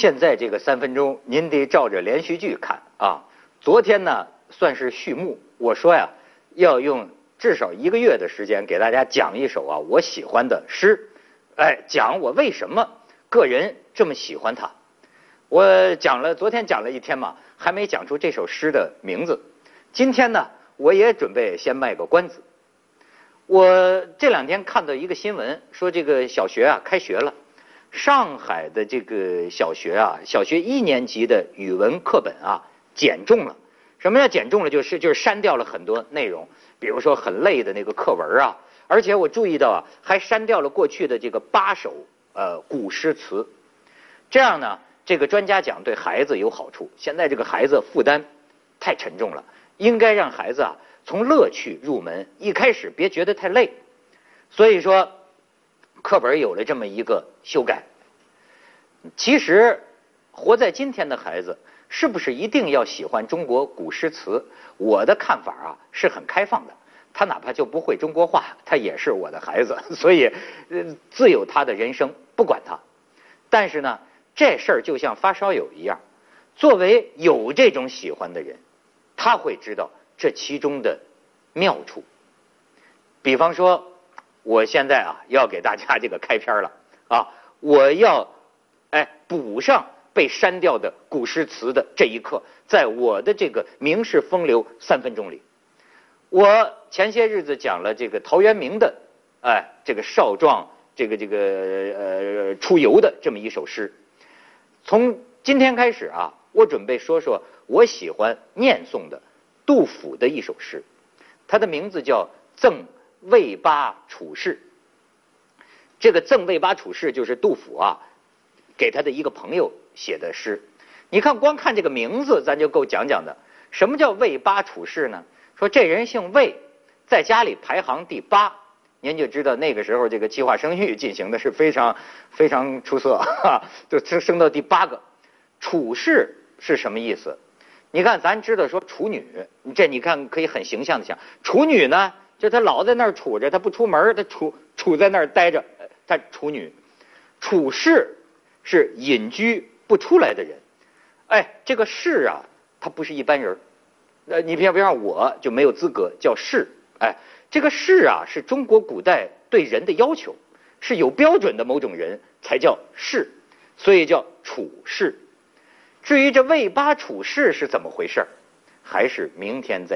现在这个三分钟，您得照着连续剧看啊。昨天呢，算是序幕。我说呀，要用至少一个月的时间给大家讲一首啊我喜欢的诗，哎，讲我为什么个人这么喜欢它。我讲了，昨天讲了一天嘛，还没讲出这首诗的名字。今天呢，我也准备先卖个关子。我这两天看到一个新闻，说这个小学啊开学了。上海的这个小学啊，小学一年级的语文课本啊减重了。什么叫减重了？就是就是删掉了很多内容，比如说很累的那个课文啊。而且我注意到啊，还删掉了过去的这个八首呃古诗词。这样呢，这个专家讲对孩子有好处。现在这个孩子负担太沉重了，应该让孩子啊从乐趣入门，一开始别觉得太累。所以说。课本有了这么一个修改，其实活在今天的孩子是不是一定要喜欢中国古诗词？我的看法啊是很开放的，他哪怕就不会中国话，他也是我的孩子，所以呃自有他的人生，不管他。但是呢，这事儿就像发烧友一样，作为有这种喜欢的人，他会知道这其中的妙处。比方说。我现在啊，要给大家这个开篇了啊！我要哎补上被删掉的古诗词的这一刻，在我的这个名士风流三分钟里，我前些日子讲了这个陶渊明的哎这个少壮这个这个呃出游的这么一首诗。从今天开始啊，我准备说说我喜欢念诵的杜甫的一首诗，它的名字叫《赠》。魏八处士，这个赠魏八处士就是杜甫啊，给他的一个朋友写的诗。你看，光看这个名字，咱就够讲讲的。什么叫魏八处士呢？说这人姓魏，在家里排行第八，您就知道那个时候这个计划生育进行的是非常非常出色，哈 就升升到第八个。处士是什么意思？你看，咱知道说处女，这你看可以很形象的想，处女呢？就她老在那儿处着，她不出门，她处处在那儿待着，她处女，处士是隐居不出来的人。哎，这个士啊，他不是一般人。呃，你比方比方我就没有资格叫士。哎，这个士啊，是中国古代对人的要求，是有标准的某种人才叫士，所以叫处士。至于这魏八处士是怎么回事还是明天再。